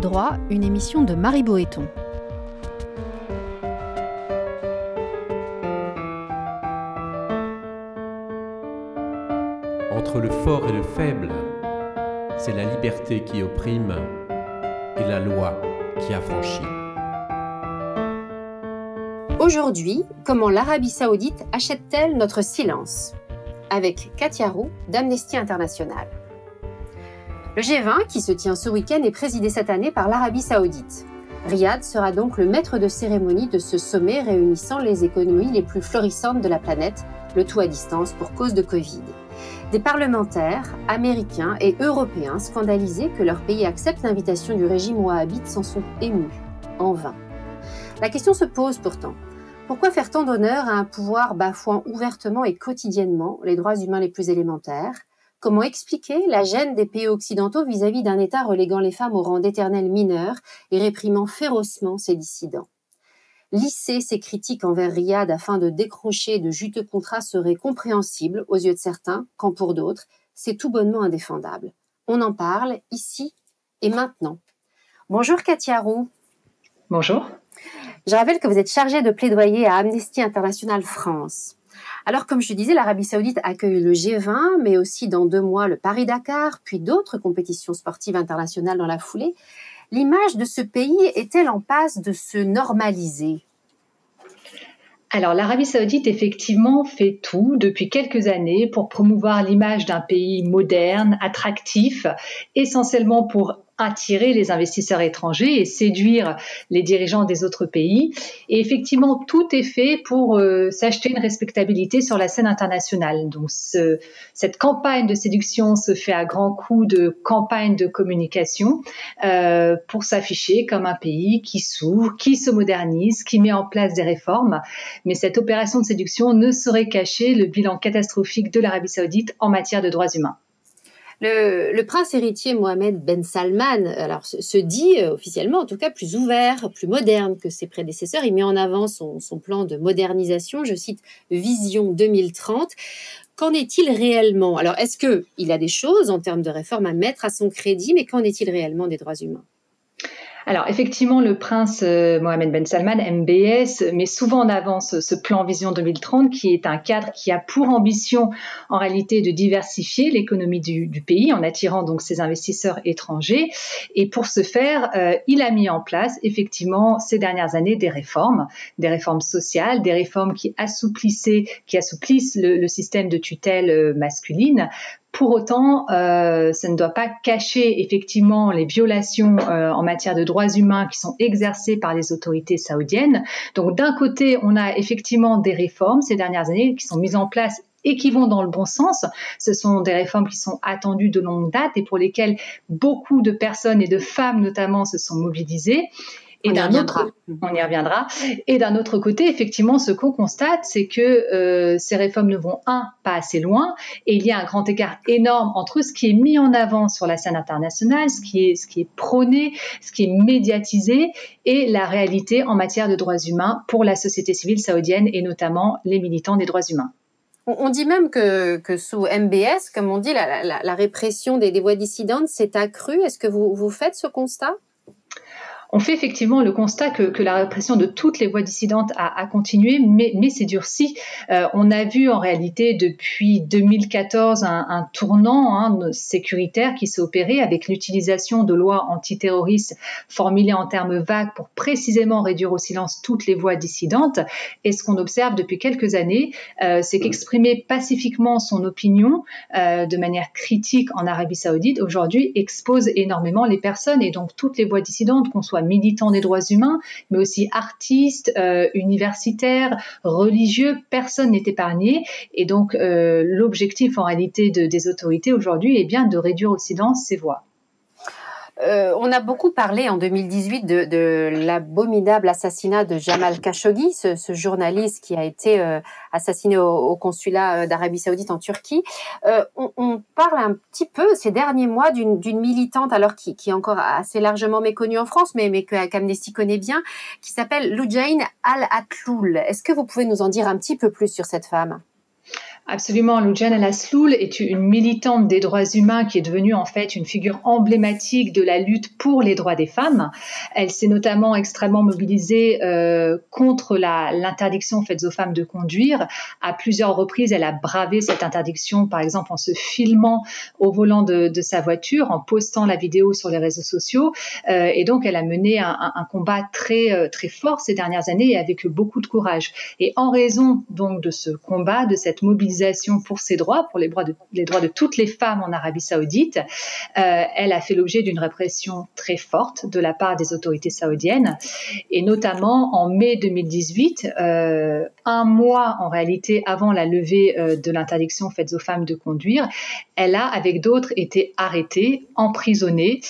Droit, une émission de Marie Boéton. Entre le fort et le faible, c'est la liberté qui opprime et la loi qui affranchit. Aujourd'hui, comment l'Arabie saoudite achète-t-elle notre silence? Avec Katia Roux d'Amnesty International. Le G20, qui se tient ce week-end, est présidé cette année par l'Arabie saoudite. Riyad sera donc le maître de cérémonie de ce sommet réunissant les économies les plus florissantes de la planète, le tout à distance pour cause de Covid. Des parlementaires américains et européens scandalisés que leur pays accepte l'invitation du régime wahhabite s'en sont émus, en vain. La question se pose pourtant. Pourquoi faire tant d'honneur à un pouvoir bafouant ouvertement et quotidiennement les droits humains les plus élémentaires Comment expliquer la gêne des pays occidentaux vis-à-vis d'un État reléguant les femmes au rang d'éternels mineurs et réprimant férocement ses dissidents? Lisser ces critiques envers Riyad afin de décrocher de juteux contrats serait compréhensible aux yeux de certains, quand pour d'autres, c'est tout bonnement indéfendable. On en parle ici et maintenant. Bonjour Katia Roux. Bonjour. Je rappelle que vous êtes chargée de plaidoyer à Amnesty International France. Alors, comme je disais, l'Arabie Saoudite accueille le G20, mais aussi dans deux mois le Paris-Dakar, puis d'autres compétitions sportives internationales dans la foulée. L'image de ce pays est-elle en passe de se normaliser? Alors l'Arabie saoudite effectivement fait tout depuis quelques années pour promouvoir l'image d'un pays moderne, attractif, essentiellement pour attirer les investisseurs étrangers et séduire les dirigeants des autres pays. Et effectivement, tout est fait pour euh, s'acheter une respectabilité sur la scène internationale. Donc, ce, cette campagne de séduction se fait à grands coups de campagne de communication euh, pour s'afficher comme un pays qui s'ouvre, qui se modernise, qui met en place des réformes. Mais cette opération de séduction ne saurait cacher le bilan catastrophique de l'Arabie saoudite en matière de droits humains. Le, prince héritier Mohamed Ben Salman alors, se, dit euh, officiellement, en tout cas, plus ouvert, plus moderne que ses prédécesseurs. Il met en avant son, plan de modernisation, je cite Vision 2030. Qu'en est-il réellement? Alors, est-ce qu'il a des choses en termes de réforme à mettre à son crédit, mais qu'en est-il réellement des droits humains? Alors effectivement, le prince euh, Mohamed Ben Salman, MBS, met souvent en avant ce, plan Vision 2030 qui est un cadre qui a pour ambition en réalité de diversifier l'économie du, pays en attirant donc ses investisseurs étrangers. Et pour ce faire, euh, il a mis en place effectivement ces dernières années des réformes, des réformes sociales, des réformes qui assouplissaient, qui assouplissent le, système de tutelle euh, masculine pour autant, euh, ça ne doit pas cacher effectivement les violations euh, en matière de droits humains qui sont exercées par les autorités saoudiennes. Donc d'un côté, on a effectivement des réformes ces dernières années qui sont mises en place et qui vont dans le bon sens. Ce sont des réformes qui sont attendues de longue date et pour lesquelles beaucoup de personnes et de femmes notamment se sont mobilisées. Et d'un autre, on y reviendra. Et d'un autre côté, effectivement, ce qu'on constate, c'est que euh, ces réformes ne vont un pas assez loin, et il y a un grand écart énorme entre ce qui est mis en avant sur la scène internationale, ce qui est ce qui est prôné, ce qui est médiatisé, et la réalité en matière de droits humains pour la société civile saoudienne et notamment les militants des droits humains. On dit même que, sous MBS, comme on dit, la, répression des, des voix dissidentes s'est accrue. Est-ce que vous, vous faites ce constat? On fait effectivement le constat que, la répression de toutes les voix dissidentes a, continué, mais, mais c'est durci. Euh, on a vu en réalité depuis 2014 un, tournant hein, sécuritaire qui s'est opéré avec l'utilisation de lois antiterroristes formulées en termes vagues pour précisément réduire au silence toutes les voix dissidentes. Et ce qu'on observe depuis quelques années, euh, c'est qu'exprimer pacifiquement son opinion euh, de manière critique en Arabie saoudite aujourd'hui expose énormément les personnes et donc toutes les voix dissidentes, qu'on soit militants des droits humains, mais aussi artistes, euh, universitaires, religieux, personne n'est épargné. Et donc euh, l'objectif en réalité des autorités aujourd'hui est bien de réduire au silence ces voix. Euh, on a beaucoup parlé en 2018 de, l'abominable assassinat de Jamal Khashoggi, ce, journaliste qui a été euh, assassiné au, consulat euh, d'Arabie Saoudite en Turquie. On, parle un petit peu ces derniers mois d'une militante, alors qui, est encore assez largement méconnue en France, mais, mais qu'Amnesty connaît bien, qui s'appelle Loujain Al-Atloul. Est-ce que vous pouvez nous en dire un petit peu plus sur cette femme? Absolument, Lujana Lasloul est une militante des droits humains qui est devenue en fait une figure emblématique de la lutte pour les droits des femmes? Elle s'est notamment extrêmement mobilisée euh, contre l'interdiction faite aux femmes de conduire. À plusieurs reprises, elle a bravé cette interdiction, par exemple en se filmant au volant de, sa voiture, en postant la vidéo sur les réseaux sociaux. Euh, et donc, elle a mené un, un, combat très euh, très fort ces dernières années et avec beaucoup de courage. Et en raison donc de ce combat, de cette mobilisation pour ses droits, pour les droits de, toutes les femmes en Arabie saoudite. Euh, elle a fait l'objet d'une répression très forte de la part des autorités saoudiennes, et notamment en mai 2018, euh, un mois en réalité avant la levée euh, de l'interdiction faite aux femmes de conduire, elle a, avec d'autres, été arrêtée, emprisonnée,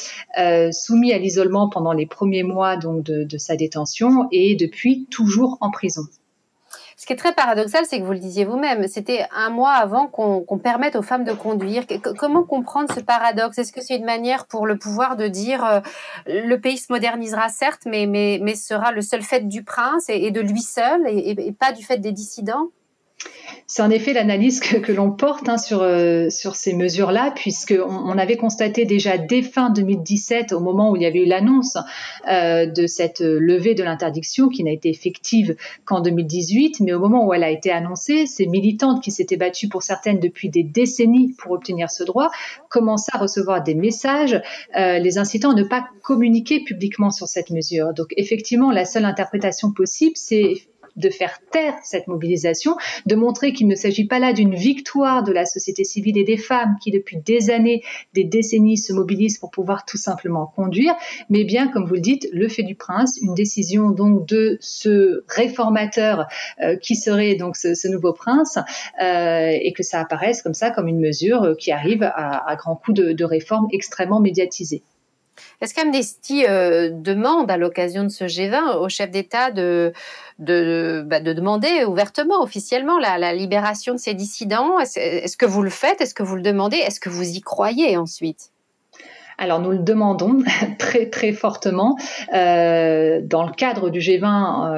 soumise à l'isolement pendant les premiers mois donc de sa détention, et depuis toujours en prison. Ce qui est très paradoxal, c'est que vous le disiez vous-même, c'était un mois avant qu'on permette aux femmes de conduire. Comment comprendre ce paradoxe? Est-ce que c'est une manière pour le pouvoir de dire euh, le pays se modernisera certes, mais, mais, mais sera le seul fait du prince et, de lui seul et pas du fait des dissidents? C'est en effet l'analyse que, l'on porte hein, sur, euh, sur ces mesures-là, puisqu'on on avait constaté déjà dès fin 2017, au moment où il y avait eu l'annonce euh, de cette levée de l'interdiction, qui n'a été effective qu'en 2018, mais au moment où elle a été annoncée, ces militantes qui s'étaient battues pour certaines depuis des décennies pour obtenir ce droit, commençaient à recevoir des messages euh, les incitant à ne pas communiquer publiquement sur cette mesure. Donc effectivement, la seule interprétation possible, c'est de faire taire cette mobilisation, de montrer qu'il ne s'agit pas là d'une victoire de la société civile et des femmes qui depuis des années, des décennies se mobilisent pour pouvoir tout simplement conduire, mais bien, comme vous le dites, le fait du prince, une décision donc de ce réformateur euh, qui serait donc ce, nouveau prince, euh, et que ça apparaisse comme ça comme une mesure qui arrive à, à grands coups de, de réformes extrêmement médiatisées. Est-ce qu'Amnesty euh, demande à l'occasion de ce G20 au chef d'État de, de, bah, de, demander ouvertement, officiellement, la, la libération de ces dissidents? Est-ce que vous le faites? Est-ce que vous le demandez? Est-ce que vous y croyez ensuite? Alors nous le demandons très très fortement. Euh, dans le cadre du G20,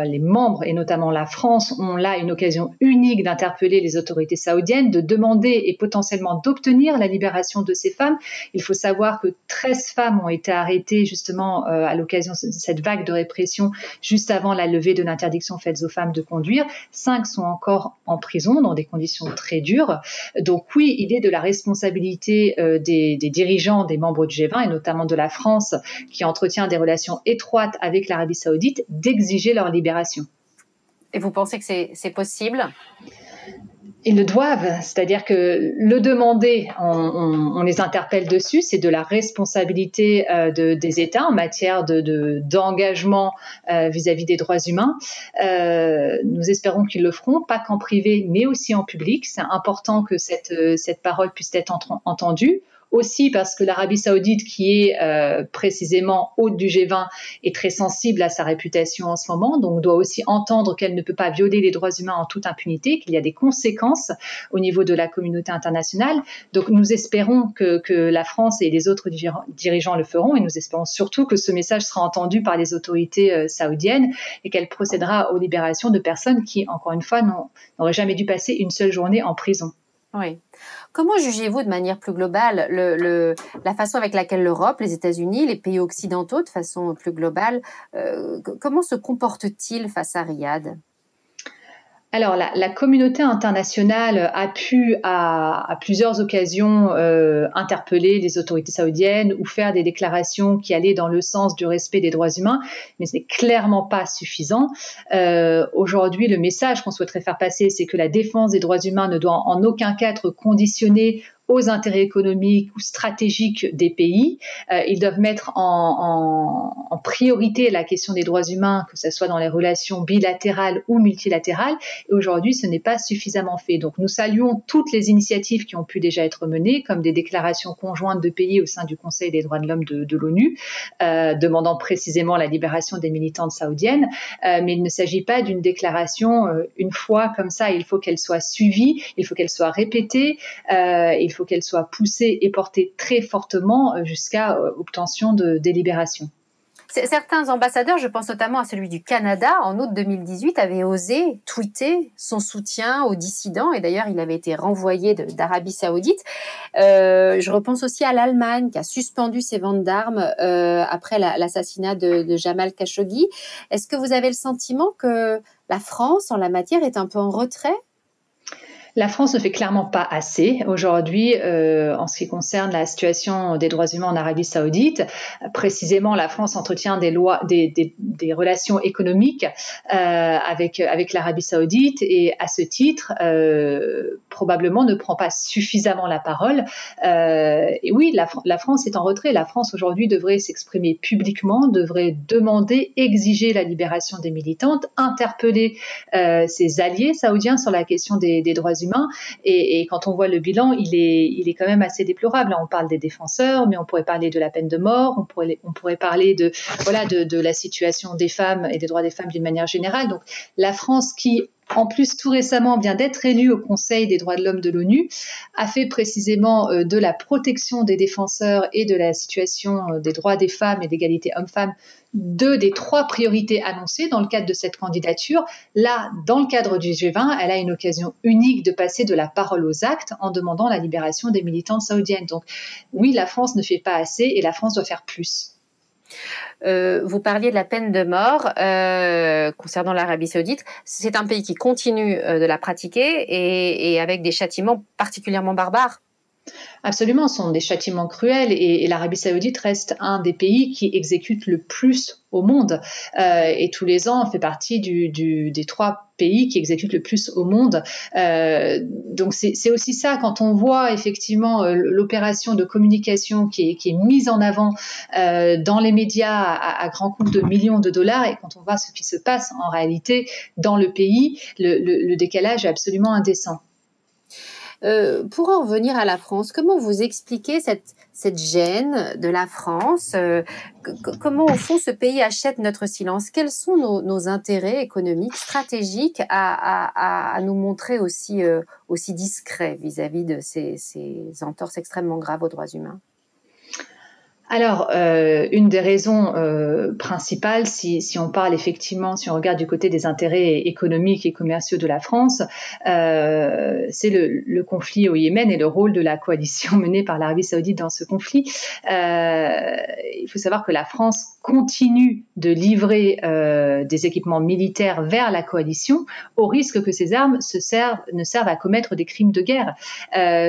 euh, les membres et notamment la France ont là une occasion unique d'interpeller les autorités saoudiennes, de demander et potentiellement d'obtenir la libération de ces femmes. Il faut savoir que 13 femmes ont été arrêtées justement euh, à l'occasion de cette vague de répression juste avant la levée de l'interdiction faite aux femmes de conduire. Cinq sont encore en prison dans des conditions très dures. Donc oui, il est de la responsabilité des, des dirigeants, des membres du G20 et notamment de la France, qui entretient des relations étroites avec l'Arabie saoudite, d'exiger leur libération. Et vous pensez que c'est possible? Ils le doivent, c'est-à-dire que le demander, on, les interpelle dessus, c'est de la responsabilité euh, des États en matière d'engagement de, euh, vis-à-vis des droits humains. Euh, nous espérons qu'ils le feront, pas qu'en privé, mais aussi en public. C'est important que cette, cette parole puisse être entendue aussi parce que l'Arabie saoudite, qui est euh, précisément hôte du G20, est très sensible à sa réputation en ce moment, donc doit aussi entendre qu'elle ne peut pas violer les droits humains en toute impunité, qu'il y a des conséquences au niveau de la communauté internationale. Donc nous espérons que, que la France et les autres dirigeants le feront, et nous espérons surtout que ce message sera entendu par les autorités euh, saoudiennes et qu'elle procédera aux libérations de personnes qui, encore une fois, n'auraient jamais dû passer une seule journée en prison. Oui. Comment jugez-vous de manière plus globale le, la façon avec laquelle l'Europe, les États-Unis, les pays occidentaux de façon plus globale, euh, comment se comportent-ils face à Riyad? Alors, la, communauté internationale a pu, à, plusieurs occasions, euh, interpeller les autorités saoudiennes ou faire des déclarations qui allaient dans le sens du respect des droits humains, mais ce n'est clairement pas suffisant. Euh, aujourd'hui, le message qu'on souhaiterait faire passer, c'est que la défense des droits humains ne doit en aucun cas être conditionnée aux intérêts économiques ou stratégiques des pays. Euh, ils doivent mettre en, en, en, priorité la question des droits humains, que ce soit dans les relations bilatérales ou multilatérales. Et aujourd'hui, ce n'est pas suffisamment fait. Donc, nous saluons toutes les initiatives qui ont pu déjà être menées, comme des déclarations conjointes de pays au sein du Conseil des droits de l'homme de, de l'ONU, euh, demandant précisément la libération des militantes saoudiennes. Euh, mais il ne s'agit pas d'une déclaration euh, une fois comme ça. Il faut qu'elle soit suivie, il faut qu'elle soit répétée. Euh, il faut qu'elle soit poussée et portée très fortement euh, jusqu'à euh, obtention de délibération. Certains ambassadeurs, je pense notamment à celui du Canada, en août 2018, avaient osé tweeter son soutien aux dissidents, et d'ailleurs il avait été renvoyé d'Arabie saoudite. Euh, je repense aussi à l'Allemagne, qui a suspendu ses ventes d'armes après l'assassinat de Jamal Khashoggi. Est-ce que vous avez le sentiment que la France, en la matière, est un peu en retrait? La France ne fait clairement pas assez aujourd'hui euh, en ce qui concerne la situation des droits humains en Arabie Saoudite. Précisément, la France entretient des lois, des, des, relations économiques euh, avec avec l'Arabie Saoudite et à ce titre, euh, probablement ne prend pas suffisamment la parole. Euh, et oui, la, la, France est en retrait. La France aujourd'hui devrait s'exprimer publiquement, devrait demander, exiger la libération des militantes, interpeller euh, ses alliés saoudiens sur la question des, des droits humains et, quand on voit le bilan, il est, il est quand même assez déplorable. on parle des défenseurs, mais on pourrait parler de la peine de mort, on pourrait, on pourrait parler de, voilà, de, de la situation des femmes et des droits des femmes d'une manière générale. Donc, la France qui en plus tout récemment vient d'être élue au Conseil des droits de l'homme de l'ONU, a fait précisément euh, de la protection des défenseurs et de la situation euh, des droits des femmes et d'égalité hommes-femmes deux des trois priorités annoncées dans le cadre de cette candidature. Là, dans le cadre du G20, elle a une occasion unique de passer de la parole aux actes en demandant la libération des militantes saoudiennes. Donc oui, la France ne fait pas assez et la France doit faire plus. Euh, vous parliez de la peine de mort euh, concernant l'Arabie saoudite. C'est un pays qui continue euh, de la pratiquer et, avec des châtiments particulièrement barbares. Absolument, ce sont des châtiments cruels et, l'Arabie saoudite reste un des pays qui exécute le plus au monde. Euh, et tous les ans, on fait partie du, des trois pays qui exécutent le plus au monde. Euh, donc c'est aussi ça, quand on voit effectivement euh, l'opération de communication qui est, mise en avant dans les médias à, à grands coûts de millions de dollars, et quand on voit ce qui se passe en réalité dans le pays, le, le décalage est absolument indécent. Euh, pour en revenir à la France, comment vous expliquez cette, cette gêne de la France euh, Comment, au fond, ce pays achète notre silence? Quels sont nos, nos, intérêts économiques, stratégiques à, à, à nous montrer aussi, euh, aussi discrets vis-à-vis de ces, ces entorses extrêmement graves aux droits humains? Alors, euh, une des raisons euh, principales, si, si, on parle effectivement, si on regarde du côté des intérêts économiques et commerciaux de la France, euh, c'est le, le, conflit au Yémen et le rôle de la coalition menée par l'Arabie saoudite dans ce conflit. Euh, il faut savoir que la France continue de livrer euh, des équipements militaires vers la coalition au risque que ces armes se servent, ne servent à commettre des crimes de guerre.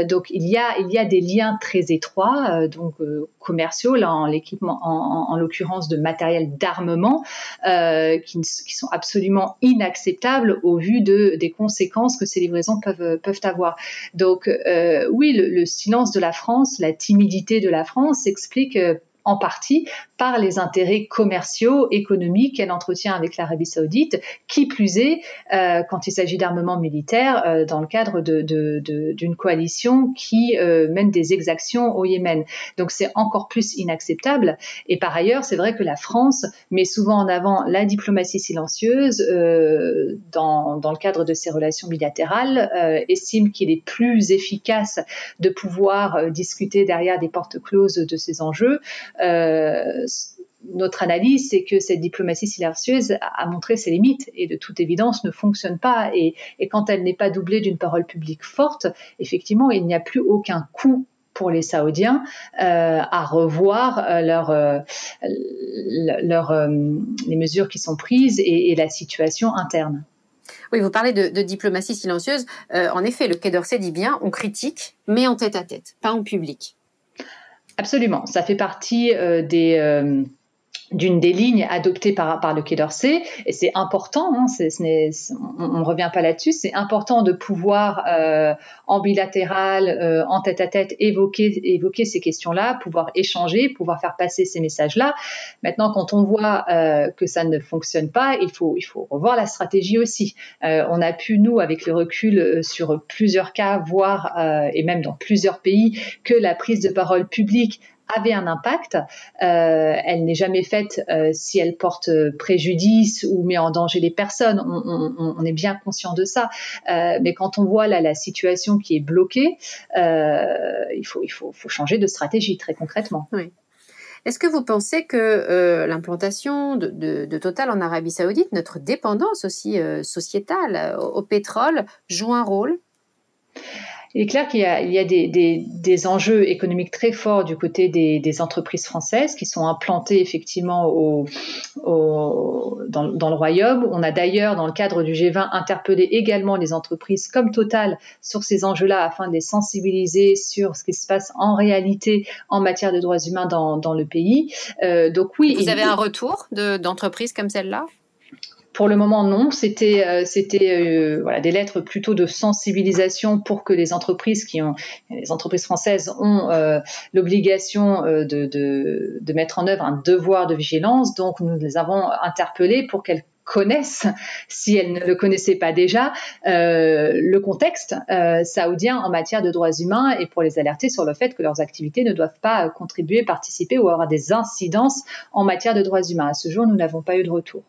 donc, il y, a, il y a des liens très étroits, donc commerciaux en l'équipement, en, l'occurrence de matériel d'armement, euh, qui, sont absolument inacceptables au vu de, des conséquences que ces livraisons peuvent, peuvent avoir. Donc euh, oui, le, le, silence de la France, la timidité de la France s'explique euh, en partie par les intérêts commerciaux, économiques qu'elle entretient avec l'Arabie saoudite, qui plus est euh, quand il s'agit d'armement militaire euh, dans le cadre d'une de, de, coalition qui euh, mène des exactions au Yémen. Donc c'est encore plus inacceptable. Et par ailleurs, c'est vrai que la France met souvent en avant la diplomatie silencieuse dans, dans, le cadre de ses relations bilatérales, estime qu'il est plus efficace de pouvoir discuter derrière des portes closes de ces enjeux. Euh, notre analyse, c'est que cette diplomatie silencieuse a, montré ses limites et de toute évidence ne fonctionne pas. Et, quand elle n'est pas doublée d'une parole publique forte, effectivement, il n'y a plus aucun coût pour les Saoudiens euh, à revoir euh, leur, les mesures qui sont prises et, la situation interne. Oui, vous parlez de, diplomatie silencieuse. en effet, le Quai d'Orsay dit bien on critique, mais en tête à tête, pas en public. Absolument, ça fait partie euh, des, euh, d'une des lignes adoptées par, par le Quai d'Orsay. Et c'est important, hein, ce on ne revient pas là-dessus, c'est important de pouvoir euh, en bilatéral, euh, en tête-à-tête, évoquer, évoquer ces questions-là, pouvoir échanger, pouvoir faire passer ces messages-là. Maintenant, quand on voit euh, que ça ne fonctionne pas, il faut, il faut revoir la stratégie aussi. Euh, on a pu, nous, avec le recul euh, sur plusieurs cas, voir, euh, et même dans plusieurs pays, que la prise de parole publique avait un impact. Euh, elle n'est jamais faite euh, si elle porte préjudice ou met en danger les personnes. On, est bien conscient de ça. Euh, mais quand on voit là la situation qui est bloquée, il, faut, il faut, changer de stratégie très concrètement. Est-ce que vous pensez que euh, l'implantation de, Total en Arabie saoudite, notre dépendance aussi euh, sociétale au, pétrole, joue un rôle? Il est clair qu'il y a, des, enjeux économiques très forts du côté des, entreprises françaises qui sont implantées effectivement au, dans, le Royaume. On a d'ailleurs, dans le cadre du G20, interpellé également les entreprises comme Total sur ces enjeux-là afin de les sensibiliser sur ce qui se passe en réalité en matière de droits humains dans, le pays. Euh, donc oui. Vous avez un retour d'entreprises comme celle-là? Pour le moment, non. C'était euh, euh, des lettres plutôt de sensibilisation pour que les entreprises françaises ont euh, l'obligation de, mettre en œuvre un devoir de vigilance. Donc nous les avons interpellées pour qu'elles connaissent, si elles ne le connaissaient pas déjà, le contexte saoudien en matière de droits humains et pour les alerter sur le fait que leurs activités ne doivent pas contribuer, participer ou avoir des incidences en matière de droits humains. À ce jour, nous n'avons pas eu de retour.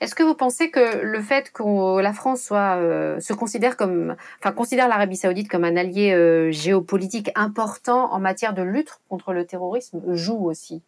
Est-ce que vous pensez que le fait que la France soit, euh, se considère comme, enfin, considère l'Arabie Saoudite comme un allié euh, géopolitique important en matière de lutte contre le terrorisme joue aussi?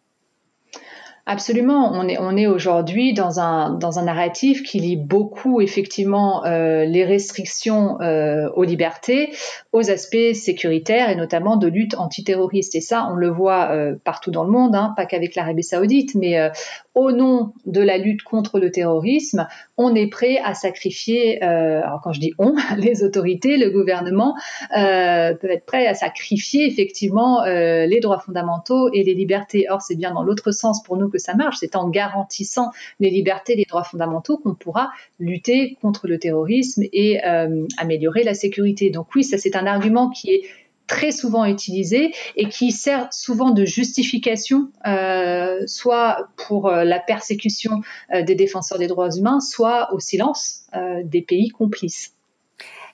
Absolument, on est, aujourd'hui dans un, dans un narratif qui lie beaucoup effectivement euh, les restrictions euh, aux libertés aux aspects sécuritaires et notamment de lutte antiterroriste. Et ça, on le voit euh, partout dans le monde, hein, pas qu'avec l'Arabie saoudite, mais au nom de la lutte contre le terrorisme, on est prêt à sacrifier, alors quand je dis on, les autorités, le gouvernement peuvent être prêts à sacrifier effectivement les droits fondamentaux et les libertés. Or, c'est bien dans l'autre sens pour nous que ça marche. C'est en garantissant les libertés, les droits fondamentaux qu'on pourra lutter contre le terrorisme et euh, améliorer la sécurité. Donc oui, ça c'est un argument qui est très souvent utilisé et qui sert souvent de justification, euh, soit pour euh, la persécution des défenseurs des droits humains, soit au silence des pays complices.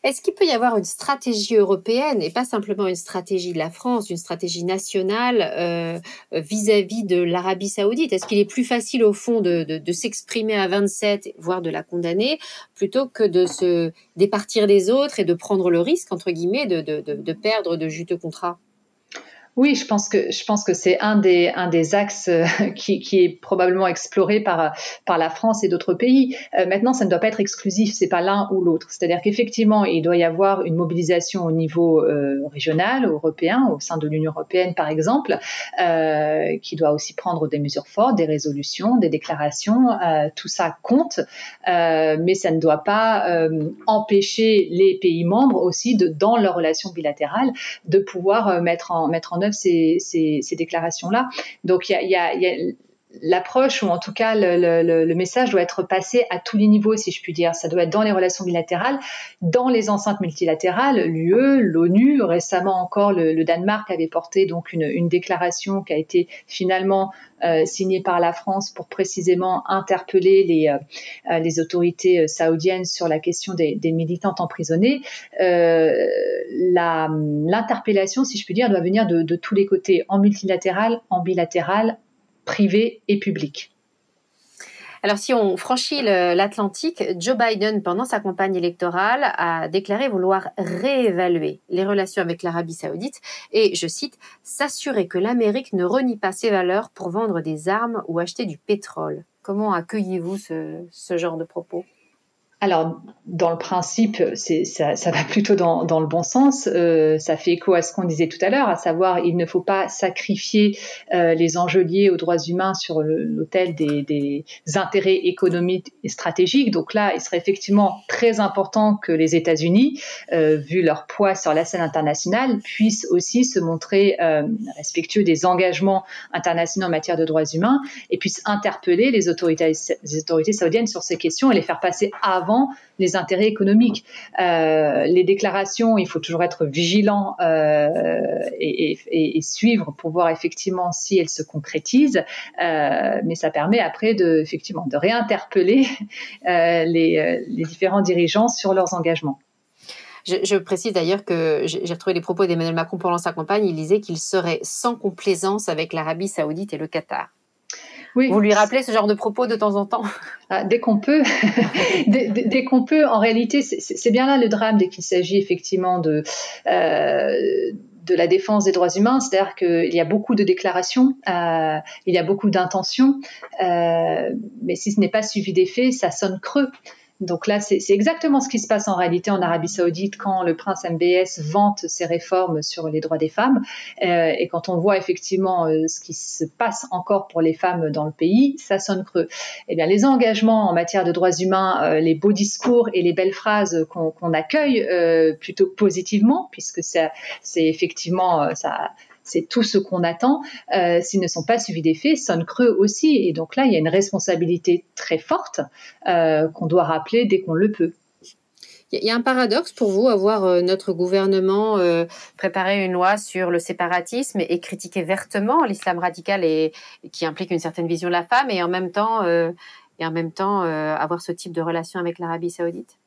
Est-ce qu'il peut y avoir une stratégie européenne et pas simplement une stratégie de la France, une stratégie nationale euh, vis-à-vis de l'Arabie saoudite? Est-ce qu'il est plus facile au fond de, s'exprimer à 27, voire de la condamner, plutôt que de se départir des autres et de prendre le risque, entre guillemets, de perdre de juteux contrats oui, je pense que je pense que c'est un des un des axes euh, qui, qui, est probablement exploré par par la France et d'autres pays. Euh, maintenant, ça ne doit pas être exclusif, c'est pas l'un ou l'autre. C'est-à-dire qu'effectivement, il doit y avoir une mobilisation au niveau euh, régional, européen, au sein de l'Union européenne, par exemple, euh, qui doit aussi prendre des mesures fortes, des résolutions, des déclarations. tout ça compte, mais ça ne doit pas empêcher les pays membres aussi de dans leurs relations bilatérales de pouvoir mettre en mettre en œuvre ces, déclarations-là. Donc il y a, l'approche ou en tout cas le, message doit être passé à tous les niveaux, si je puis dire. Ça doit être dans les relations bilatérales, dans les enceintes multilatérales, l'UE, l'ONU. Récemment encore, le, Danemark avait porté donc une, déclaration qui a été finalement euh, signée par la France pour précisément interpeller les, euh, euh, les autorités saoudiennes sur la question des, militantes emprisonnées. L'interpellation, si je puis dire, doit venir de, de tous les côtés, en multilatéral, en bilatéral, privé et public. Alors, si on franchit l'Atlantique, Joe Biden, pendant sa campagne électorale, a déclaré vouloir réévaluer les relations avec l'Arabie saoudite et, je cite, s'assurer que l'Amérique ne renie pas ses valeurs pour vendre des armes ou acheter du pétrole. Comment accueillez-vous ce genre de propos? Alors, dans le principe, ça, va plutôt dans, le bon sens. Euh, ça fait écho à ce qu'on disait tout à l'heure, à savoir il ne faut pas sacrifier euh, les enjeux liés aux droits humains sur l'autel des, intérêts économiques et stratégiques. Donc là, il serait effectivement très important que les États-Unis, euh, vu leur poids sur la scène internationale, puissent aussi se montrer respectueux des engagements internationaux en matière de droits humains et puissent interpeller les autorités saoudiennes sur ces questions et les faire passer avant les intérêts économiques. Euh, les déclarations, il faut toujours être vigilant euh, et, suivre pour voir effectivement si elles se concrétisent. Euh, mais ça permet après de, effectivement, de réinterpeller les, différents dirigeants sur leurs engagements. Je, précise d'ailleurs que j'ai retrouvé les propos d'Emmanuel Macron pendant sa campagne. Il disait qu'il serait sans complaisance avec l'Arabie saoudite et le Qatar. Vous lui rappelez ce genre de propos de temps en temps? Ah, Dès qu'on peut. dès, qu'on peut. En réalité, c'est bien là le drame dès qu'il s'agit effectivement de, euh, de la défense des droits humains, c'est-à-dire qu'il y a beaucoup de déclarations, euh, il y a beaucoup d'intentions, euh, mais si ce n'est pas suivi des faits, ça sonne creux. Donc là, c'est exactement ce qui se passe en réalité en Arabie Saoudite quand le prince MBS vante ses réformes sur les droits des femmes euh, et quand on voit effectivement euh, ce qui se passe encore pour les femmes dans le pays, ça sonne creux. Eh bien, les engagements en matière de droits humains, euh, les beaux discours et les belles phrases qu'on accueille plutôt positivement, puisque c'est effectivement ça c'est tout ce qu'on attend, euh, s'ils ne sont pas suivis des faits, sonne creux aussi. Et donc là, il y a une responsabilité très forte euh, qu'on doit rappeler dès qu'on le peut. Il y a un paradoxe pour vous à voir euh, notre gouvernement préparer une loi sur le séparatisme et, critiquer vertement l'islam radical et, qui implique une certaine vision de la femme et en même temps, et en même temps avoir ce type de relation avec l'Arabie saoudite?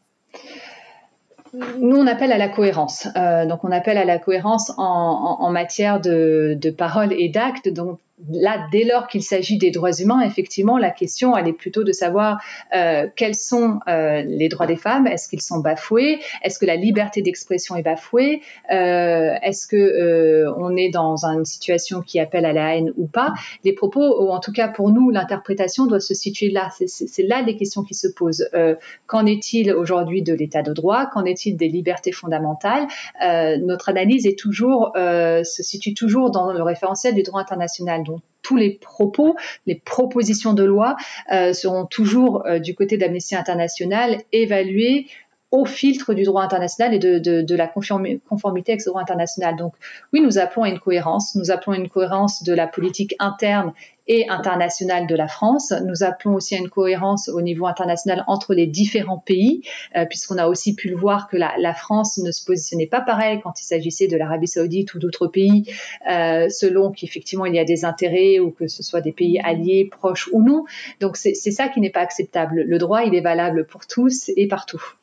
Nous, on appelle à la cohérence. Euh, donc, on appelle à la cohérence en, matière de, de parole et d'actes. Donc, là, dès lors qu'il s'agit des droits humains, effectivement, la question, elle est plutôt de savoir euh, quels sont euh, les droits des femmes, est-ce qu'ils sont bafoués, est-ce que la liberté d'expression est bafouée, euh, est-ce que euh, on est dans une situation qui appelle à la haine ou pas? Les propos, ou en tout cas pour nous, l'interprétation doit se situer là. C'est là les questions qui se posent. Euh, qu'en est-il aujourd'hui de l'état de droit? Qu'en est-il des libertés fondamentales? Notre analyse est toujours, se situe toujours dans le référentiel du droit international tous les propos, les propositions de loi euh, seront toujours euh, du côté d'Amnesty International évaluées au filtre du droit international et de, la conformité avec ce droit international. Donc oui, nous appelons à une cohérence, nous appelons à une cohérence de la politique interne et internationale de la France. Nous appelons aussi à une cohérence au niveau international entre les différents pays, euh, puisqu'on a aussi pu le voir que la, France ne se positionnait pas pareil quand il s'agissait de l'Arabie saoudite ou d'autres pays, euh, selon qu'effectivement il y a des intérêts ou que ce soit des pays alliés, proches ou non. Donc c'est ça qui n'est pas acceptable. Le droit, il est valable pour tous et partout.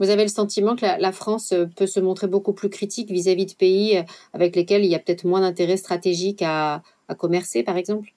Vous avez le sentiment que la, France euh, peut se montrer beaucoup plus critique vis-à-vis de pays euh, avec lesquels il y a peut-être moins d'intérêt stratégique à commercer, par exemple?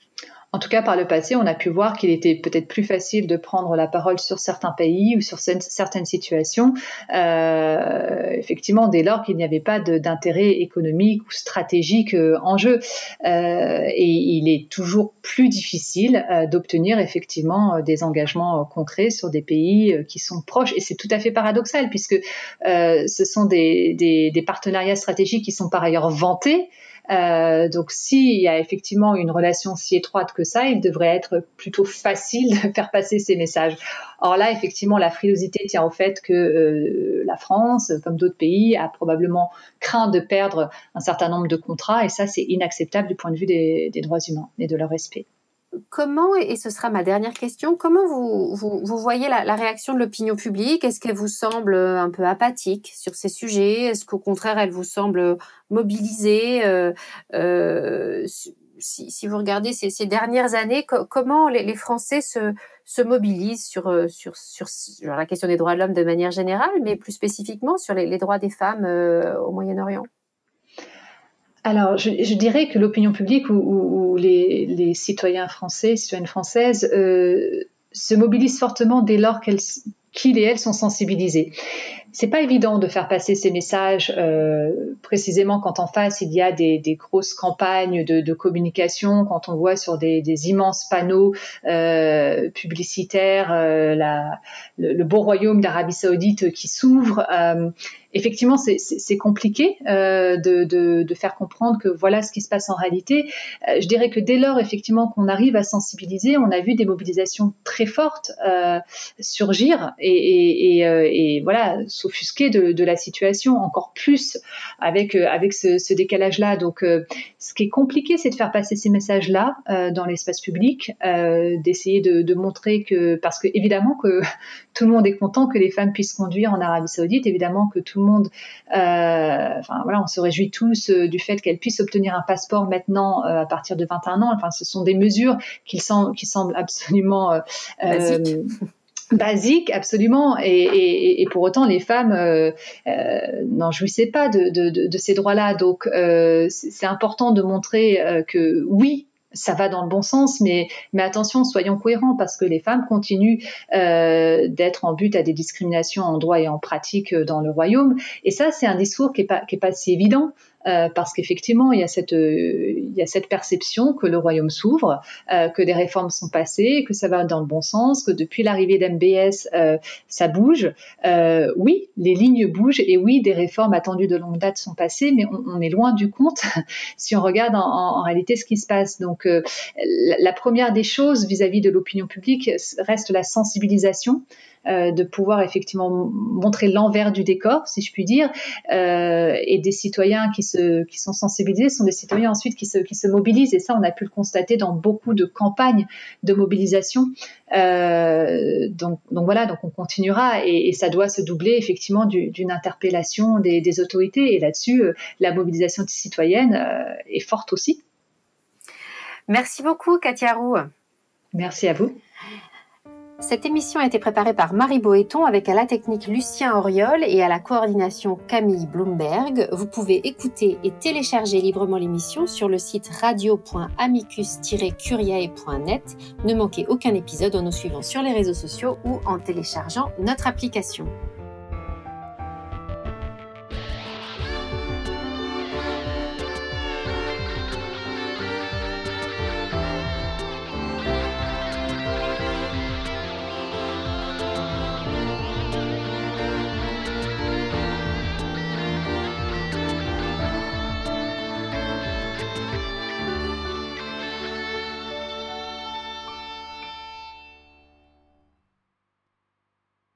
En tout cas, par le passé, on a pu voir qu'il était peut-être plus facile de prendre la parole sur certains pays ou sur certaines situations, euh, effectivement, dès lors qu'il n'y avait pas d'intérêt économique ou stratégique euh, en jeu. Euh, et il est toujours plus difficile d'obtenir effectivement des engagements concrets sur des pays qui sont proches. Et c'est tout à fait paradoxal, puisque ce sont des, des partenariats stratégiques qui sont par ailleurs vantés. Euh, donc s'il y a effectivement une relation si étroite que ça, il devrait être plutôt facile de faire passer ces messages. Or là, effectivement, la frilosité tient au fait que euh, la France, comme d'autres pays, a probablement craint de perdre un certain nombre de contrats, et ça, c'est inacceptable du point de vue des droits humains et de leur respect comment, et ce sera ma dernière question, comment vous, vous, voyez la, réaction de l'opinion publique? Est-ce qu'elle vous semble un peu apathique sur ces sujets? Est-ce qu'au contraire, elle vous semble mobilisée euh, euh, si, vous regardez ces, dernières années, comment les, Français se, se mobilisent sur, euh, sur, sur, la question des droits de l'homme de manière générale, mais plus spécifiquement sur les, droits des femmes au Moyen-Orient? Alors, je, dirais que l'opinion publique ou, les, citoyens français, citoyennes françaises, euh, se mobilisent fortement dès lors qu'ils et elles sont sensibilisés. C'est pas évident de faire passer ces messages euh, précisément quand en face il y a des, grosses campagnes de, communication, quand on voit sur des, immenses panneaux euh, publicitaires la, le, beau royaume d'Arabie Saoudite qui s'ouvre effectivement, c'est compliqué euh, de, de, de, faire comprendre que voilà ce qui se passe en réalité. Euh, je dirais que dès lors, effectivement, qu'on arrive à sensibiliser, on a vu des mobilisations très fortes euh, surgir et, et, et, euh, et voilà s'offusquer de, de, la situation encore plus avec avec ce, ce décalage-là. Donc, ce qui est compliqué, c'est de faire passer ces messages-là dans l'espace public, d'essayer de, de, montrer que parce que évidemment que tout le monde est content que les femmes puissent conduire en Arabie Saoudite, évidemment que tout le monde, euh, enfin voilà, on se réjouit tous euh, du fait qu'elle puisse obtenir un passeport maintenant euh, à partir de 21 ans. Enfin, ce sont des mesures qui, qui semblent absolument basiques absolument, et, pour autant les femmes n'en jouissaient pas de, ces droits-là. Donc c'est important de montrer que oui, ça va dans le bon sens, mais, mais attention, soyons cohérents parce que les femmes continuent euh, d'être en but à des discriminations en droit et en pratique euh, dans le royaume. Et ça, c'est un discours qui n'est pas, qui est pas si évident parce qu'effectivement, il, y a cette, il y a cette perception que le royaume s'ouvre, que des réformes sont passées, que ça va dans le bon sens, que depuis l'arrivée d'MBS, ça bouge. oui, les lignes bougent et oui, des réformes attendues de longue date sont passées, mais on, est loin du compte si on regarde en, réalité ce qui se passe. Donc, la, première des choses vis-à-vis -vis de l'opinion publique reste la sensibilisation. Euh, de pouvoir effectivement montrer l'envers du décor, si je puis dire, euh, et des citoyens qui, se, qui sont sensibilisés sont des citoyens ensuite qui se, qui se mobilisent, et ça on a pu le constater dans beaucoup de campagnes de mobilisation. Euh, donc, donc, voilà, donc on continuera, et, ça doit se doubler effectivement d'une interpellation des, des, autorités, et là-dessus la mobilisation citoyenne est forte aussi. Merci beaucoup, Katia Roux. Merci à vous. Cette émission a été préparée par Marie Boéton avec à la technique Lucien Auriol et à la coordination Camille Bloomberg. Vous pouvez écouter et télécharger librement l'émission sur le site radio.amicus-curiae.net. Ne manquez aucun épisode en nous suivant sur les réseaux sociaux ou en téléchargeant notre application.